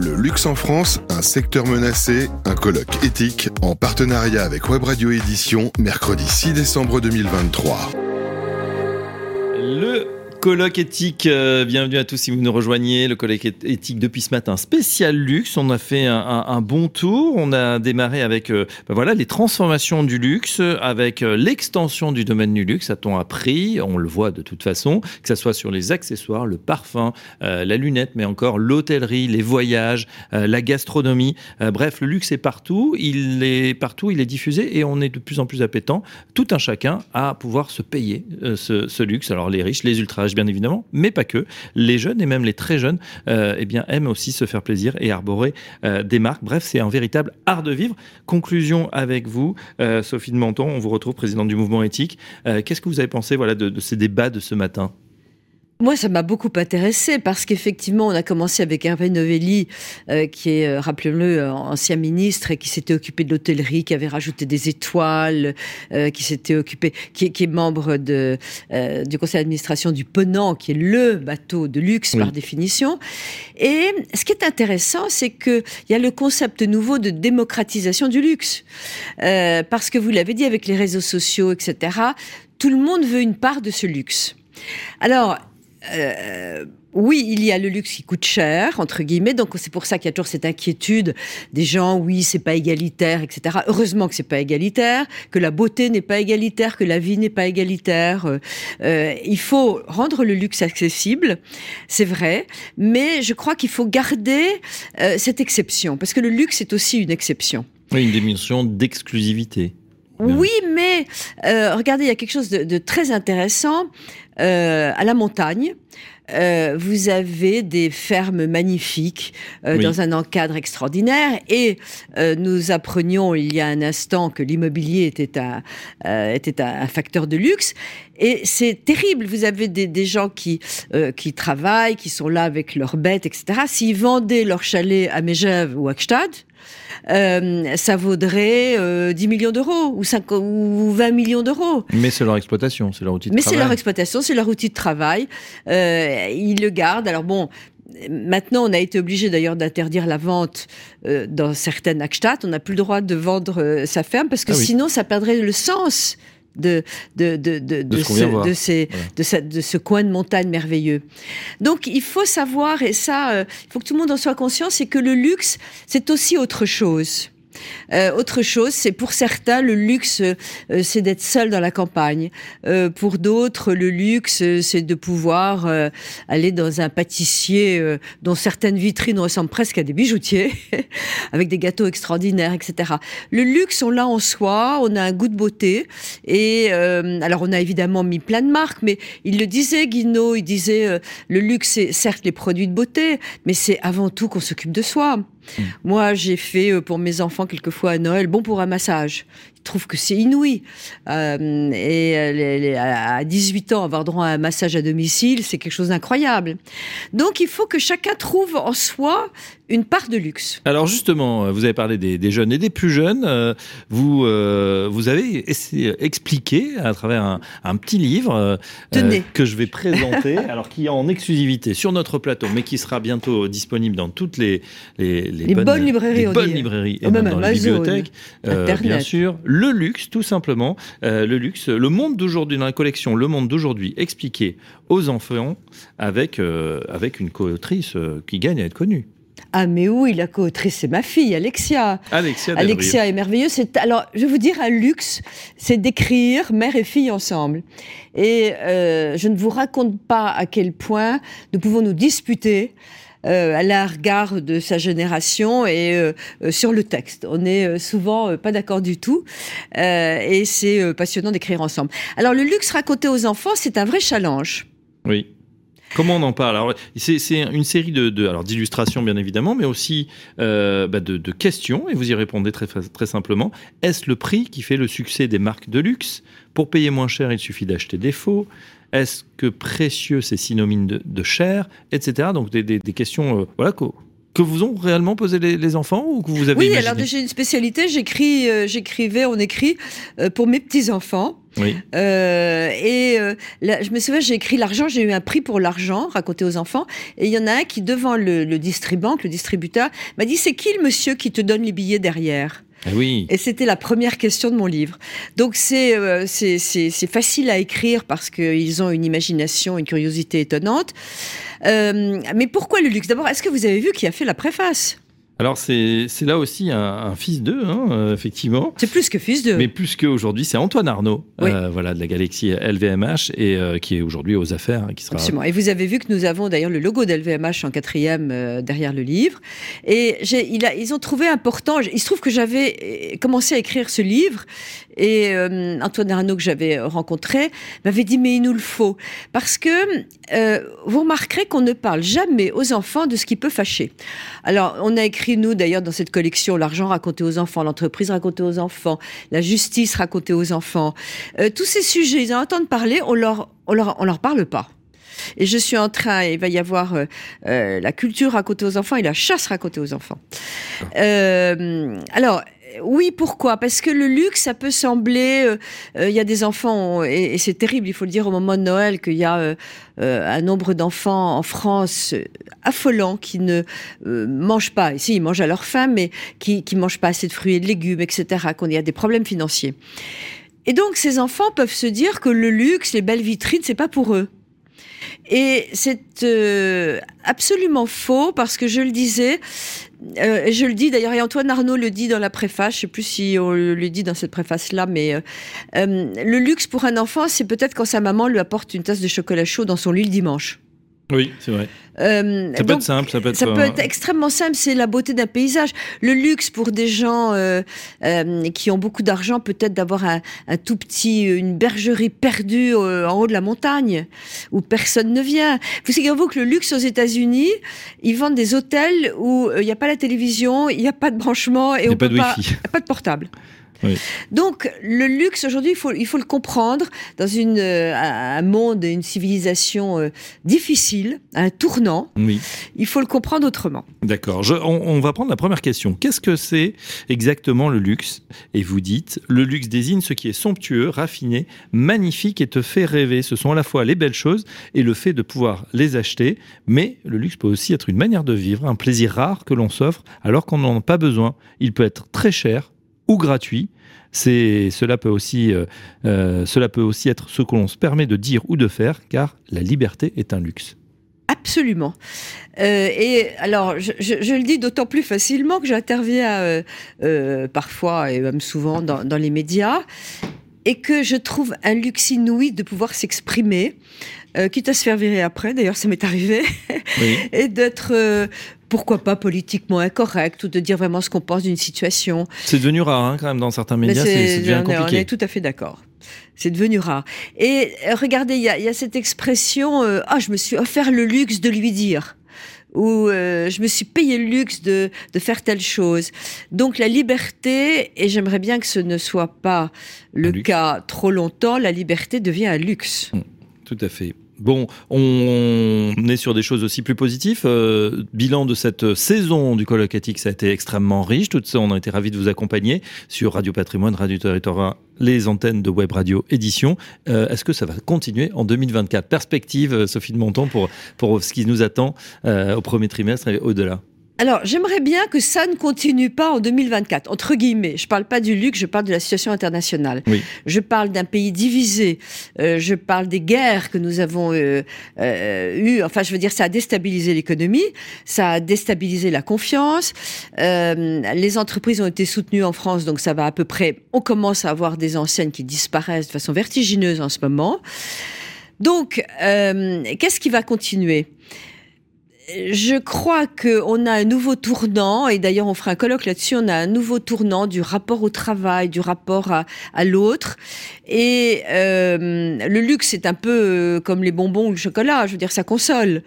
Le luxe en France, un secteur menacé, un colloque éthique en partenariat avec Web Radio Édition, mercredi 6 décembre 2023. Le colloque éthique, euh, bienvenue à tous si vous nous rejoignez. Le colloque éthique depuis ce matin, spécial luxe. On a fait un, bon tour. On a démarré avec euh, ben voilà les transformations du luxe, avec euh, l'extension du domaine du luxe. A-t-on appris On le voit de toute façon, que ce soit sur les accessoires, le parfum, la lunette, mais encore l'hôtellerie, les voyages, la gastronomie. bref, le luxe est partout. Il est partout. Il est diffusé et on est de plus en plus appétant, tout un chacun, à pouvoir se payer ce, luxe. Alors les riches, les ultra bien évidemment, mais pas que. Les jeunes et même les très jeunes euh, eh bien, aiment aussi se faire plaisir et arborer euh, des marques. Bref, c'est un véritable art de vivre. Conclusion avec vous, euh, Sophie de Menton, on vous retrouve présidente du mouvement éthique. Qu'est-ce que vous avez pensé voilà, de ces débats de ce matin? Moi, ça m'a beaucoup intéressé parce qu'effectivement, on a commencé avec Hervé Novelli, euh, qui est, euh, rappelons-le, euh, ancien ministre et qui s'était occupé de l'hôtellerie, qui avait rajouté des étoiles, qui s'était occupé, qui, est membre de, du conseil d'administration du Ponant, qui est le bateau de luxe par définition. Et ce qui est intéressant, c'est qu'il y a le concept nouveau de démocratisation du luxe. parce que vous l'avez dit, avec les réseaux sociaux, etc., tout le monde veut une part de ce luxe. Alors, euh, oui, il y a le luxe qui coûte cher, entre guillemets, donc c'est pour ça qu'il y a toujours cette inquiétude des gens, oui, c'est pas égalitaire, etc. Heureusement que c'est pas égalitaire, que la beauté n'est pas égalitaire, que la vie n'est pas égalitaire. Euh, euh, il faut rendre le luxe accessible, c'est vrai, mais je crois qu'il faut garder cette exception, parce que le luxe est aussi une exception. Oui, une dimension d'exclusivité. Oui, mais regardez, il y a quelque chose de très intéressant. Euh, à la montagne. Euh, vous avez des fermes magnifiques euh, dans un encadre extraordinaire et nous apprenions il y a un instant que l'immobilier était un, était un facteur de luxe et c'est terrible. Vous avez des, des gens qui, qui travaillent, qui sont là avec leurs bêtes, etc. S'ils vendaient leur chalet à Megève ou à Gstad, euh, ça vaudrait 10 euh, millions d'euros ou, ou 20 millions d'euros. Mais c'est leur exploitation, c'est leur outil de Mais travail. Mais c'est leur exploitation, c'est leur outil de travail. Euh, ils le gardent. Alors bon, Maintenant, on a été obligé d'ailleurs d'interdire la vente dans certaines Akstadt. On n'a plus le droit de vendre sa ferme parce que ah sinon, ça perdrait le sens de, de, de, de, de, ce, ces, de, ce coin de montagne merveilleux. Donc il faut savoir, et ça, euh, il faut que tout le monde en soit conscient, c'est que le luxe, c'est aussi autre chose. Euh, autre chose, c'est pour certains le luxe, euh, c'est d'être seul dans la campagne. Euh, pour d'autres, le luxe, c'est de pouvoir aller dans un pâtissier dont certaines vitrines ressemblent presque à des bijoutiers, avec des gâteaux extraordinaires, etc. Le luxe, on l'a en soi, on a un goût de beauté. Et alors, on a évidemment mis plein de marques, mais il le disait, Guinaud, il disait, le luxe, c'est certes les produits de beauté, mais c'est avant tout qu'on s'occupe de soi. Moi, j'ai fait euh, pour mes enfants quelquefois à Noël, bon pour un massage. Ils trouvent que c'est inouï. Euh, et à 18 ans, avoir droit à un massage à domicile, c'est quelque chose d'incroyable. Donc, il faut que chacun trouve en soi une part de luxe. Alors justement, vous avez parlé des, jeunes et des plus jeunes. Euh, vous, vous avez expliqué à travers un, petit livre que je vais présenter, alors qui est en exclusivité sur notre plateau, mais qui sera bientôt disponible dans toutes les, les les, bonnes, librairies, bonnes librairies et même, dans les bibliothèques, euh, bien sûr. Le luxe, tout simplement, euh, le luxe, le monde d'aujourd'hui dans la collection, le monde d'aujourd'hui expliqué aux enfants avec euh, avec une co-autrice qui gagne à être connue. Ah mais oui, la co-autrice, c'est ma fille, Alexia. Alexia, Alexia est merveilleuse. alors, je vais vous dire, un luxe, c'est d'écrire mère et fille ensemble. Et je ne vous raconte pas à quel point nous pouvons nous disputer euh, à la regard de sa génération et euh, euh, sur le texte. On n'est souvent pas d'accord du tout et c'est passionnant d'écrire ensemble. Alors le luxe raconté aux enfants, c'est un vrai challenge. Oui. Comment on en parle? C'est une série de, d'illustrations, bien évidemment, mais aussi bah, de, questions, et vous y répondez très, très simplement. Est-ce le prix qui fait le succès des marques de luxe? Pour payer moins cher, il suffit d'acheter des faux. Est-ce que précieux, c'est synonyme de, de cher, etc. Donc des, questions euh, voilà, que vous ont réellement posé les, enfants ou que vous avez Oui, alors j'ai une spécialité, j'écris, euh, j'écrivais, on écrit euh, pour mes petits-enfants. Oui. Euh, et je me souviens, j'ai écrit l'argent, j'ai eu un prix pour l'argent, raconté aux enfants. Et il y en a un qui, devant le, le distributeur, m'a dit C'est qui le monsieur qui te donne les billets derrière? Oui. Et c'était la première question de mon livre. Donc c'est euh, c'est facile à écrire parce qu'ils ont une imagination, une curiosité étonnante. Euh, mais pourquoi le luxe? D'abord, est-ce que vous avez vu qui a fait la préface? Alors c'est là aussi un, fils d'eux, hein, euh, effectivement. C'est plus que fils d'eux. Mais plus qu'aujourd'hui, c'est Antoine Arnaud, euh, voilà, de la galaxie LVMH, et euh, qui est aujourd'hui aux affaires. Hein, qui sera... Absolument. Et vous avez vu que nous avons d'ailleurs le logo d'LVMH en quatrième derrière le livre. Et il a, ils ont trouvé important, il se trouve que j'avais commencé à écrire ce livre, et Antoine Arnaud, que j'avais rencontré, m'avait dit, mais il nous le faut. Parce que vous remarquerez qu'on ne parle jamais aux enfants de ce qui peut fâcher. Alors, on a écrit nous, d'ailleurs, dans cette collection, l'argent raconté aux enfants, l'entreprise racontée aux enfants, la justice racontée aux enfants. Euh, tous ces sujets, ils en entendent parler, on leur, on leur, on leur parle pas. Et je suis en train, il va y avoir euh, euh, la culture racontée aux enfants et la chasse racontée aux enfants. alors, oui, pourquoi? Parce que le luxe, ça peut sembler. Euh, euh, il y a des enfants, et, c'est terrible, il faut le dire au moment de Noël, qu'il y a euh, un nombre d'enfants en France affolant qui ne mangent pas. Ici, ils mangent à leur faim, mais qui ne mangent pas assez de fruits et de légumes, etc. Qu'on y a des problèmes financiers. Et donc, ces enfants peuvent se dire que le luxe, les belles vitrines, c'est pas pour eux. Et c'est absolument faux parce que je le disais, euh, je le dis d'ailleurs, et Antoine Arnaud le dit dans la préface, je sais plus si on le dit dans cette préface-là, mais euh, euh, le luxe pour un enfant, c'est peut-être quand sa maman lui apporte une tasse de chocolat chaud dans son lit le dimanche. Oui, c'est vrai. Euh, ça peut être simple, ça peut être. Ça peut être extrêmement simple. C'est la beauté d'un paysage. Le luxe pour des gens euh, euh, qui ont beaucoup d'argent, peut-être d'avoir un, un, tout petit, une bergerie perdue en haut de la montagne où personne ne vient. Vous savez vous que le luxe aux États-Unis, ils vendent des hôtels où il n'y a pas la télévision, il n'y a pas de branchement et on pas peut de pas, pas de portable. Donc le luxe aujourd'hui, il faut, il faut le comprendre dans une, euh, un monde, une civilisation euh, difficile, un tournant. Oui. Il faut le comprendre autrement. D'accord. On, on, va prendre la première question. Qu'est-ce que c'est exactement le luxe? Et vous dites, le luxe désigne ce qui est somptueux, raffiné, magnifique et te fait rêver. Ce sont à la fois les belles choses et le fait de pouvoir les acheter. Mais le luxe peut aussi être une manière de vivre, un plaisir rare que l'on s'offre alors qu'on n'en a pas besoin. Il peut être très cher ou gratuit. C'est cela peut aussi euh, euh, cela peut aussi être ce que l'on se permet de dire ou de faire, car la liberté est un luxe. Absolument. Euh, et alors, je, le dis d'autant plus facilement que j'interviens parfois et même souvent dans, dans, les médias et que je trouve un luxe inouï de pouvoir s'exprimer, quitte à se faire virer après, d'ailleurs ça m'est arrivé, et d'être pourquoi pas politiquement incorrect ou de dire vraiment ce qu'on pense d'une situation. C'est devenu rare hein, quand même dans certains médias, c'est devenu compliqué. On est tout à fait d'accord. C'est devenu rare. Et euh, regardez, il y, a, cette expression euh, ah je me suis offert le luxe de lui dire ou euh, je me suis payé le luxe de, de, faire telle chose. Donc la liberté, et j'aimerais bien que ce ne soit pas le cas trop longtemps, la liberté devient un luxe. Mmh, tout à fait. Bon, on est sur des choses aussi plus positives. Euh, bilan de cette saison du colloque éthique, ça a été extrêmement riche. Tout ça, on a été ravis de vous accompagner sur Radio Patrimoine, Radio Territoire, les antennes de Web Radio Édition. Euh, est-ce que ça va continuer en 2024 Perspective, euh, Sophie de Monton, pour, pour ce qui nous attend au premier trimestre et au-delà alors, j'aimerais bien que ça ne continue pas en 2024, entre guillemets. Je parle pas du luxe, je parle de la situation internationale. Je parle d'un pays divisé. Euh, je parle des guerres que nous avons euh, euh, eues. Enfin, je veux dire, ça a déstabilisé l'économie, ça a déstabilisé la confiance. Euh, les entreprises ont été soutenues en France, donc ça va à peu près. On commence à avoir des enseignes qui disparaissent de façon vertigineuse en ce moment. Donc, euh, qu'est-ce qui va continuer? Je crois qu'on a un nouveau tournant, et d'ailleurs on fera un colloque là-dessus, on a un nouveau tournant du rapport au travail, du rapport à, l'autre. Et euh, le luxe, c'est un peu euh, comme les bonbons ou le chocolat, je veux dire, ça console.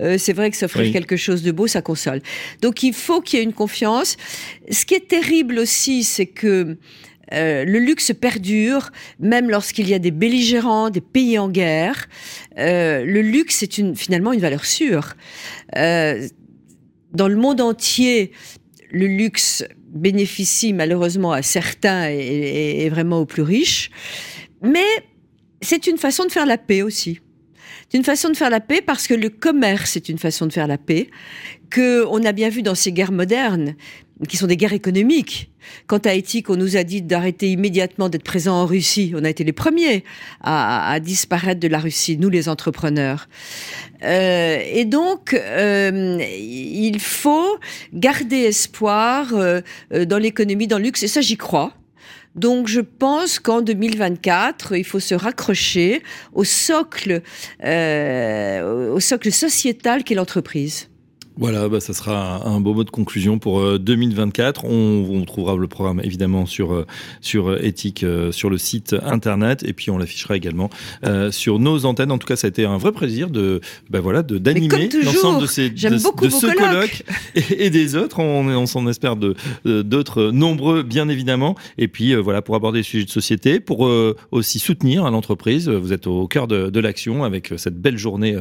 Euh, c'est vrai que s'offrir quelque chose de beau, ça console. Donc il faut qu'il y ait une confiance. Ce qui est terrible aussi, c'est que euh, le luxe perdure, même lorsqu'il y a des belligérants, des pays en guerre. Euh, le luxe est une, finalement une valeur sûre. Euh, dans le monde entier, le luxe bénéficie malheureusement à certains et, vraiment aux plus riches. Mais c'est une façon de faire la paix aussi. C'est une façon de faire la paix parce que le commerce est une façon de faire la paix, que on a bien vu dans ces guerres modernes, qui sont des guerres économiques. Quant à éthique, on nous a dit d'arrêter immédiatement d'être présents en Russie. On a été les premiers à, disparaître de la Russie, nous les entrepreneurs. Euh, et donc, euh, il faut garder espoir euh, dans l'économie, dans le luxe, et ça j'y crois. Donc je pense qu'en 2024, il faut se raccrocher au socle, au socle sociétal qu'est l'entreprise. Voilà, bah, ça sera un beau mot de conclusion pour 2024. Euh, on, on trouvera le programme évidemment sur euh, sur euh, éthique sur le site internet et puis on l'affichera également sur nos antennes. En tout cas, ça a été un vrai plaisir de bah, voilà de d'animer l'ensemble de ces de, ce colloque et, des autres. On, on s'en espère de d'autres nombreux bien évidemment. Et puis voilà pour aborder les sujets de société, pour aussi soutenir l'entreprise. Vous êtes au cœur de, de l'action avec cette belle journée.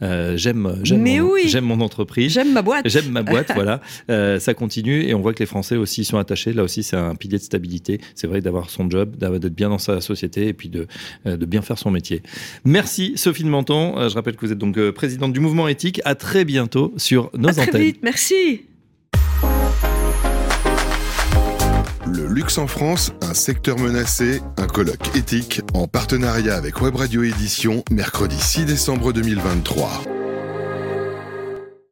j'aime j'aime j'aime mon entreprise. J'aime ma boîte. J'aime ma boîte, voilà. Euh, ça continue et on voit que les Français aussi sont attachés. Là aussi, c'est un pilier de stabilité. C'est vrai d'avoir son job, d'être bien dans sa société et puis de, euh, de bien faire son métier. Merci Sophie de Menton. Euh, je rappelle que vous êtes donc présidente du mouvement éthique. À très bientôt sur nos à Très vite, merci. Le luxe en France, un secteur menacé, un colloque éthique en partenariat avec Web Radio Édition, mercredi 6 décembre 2023.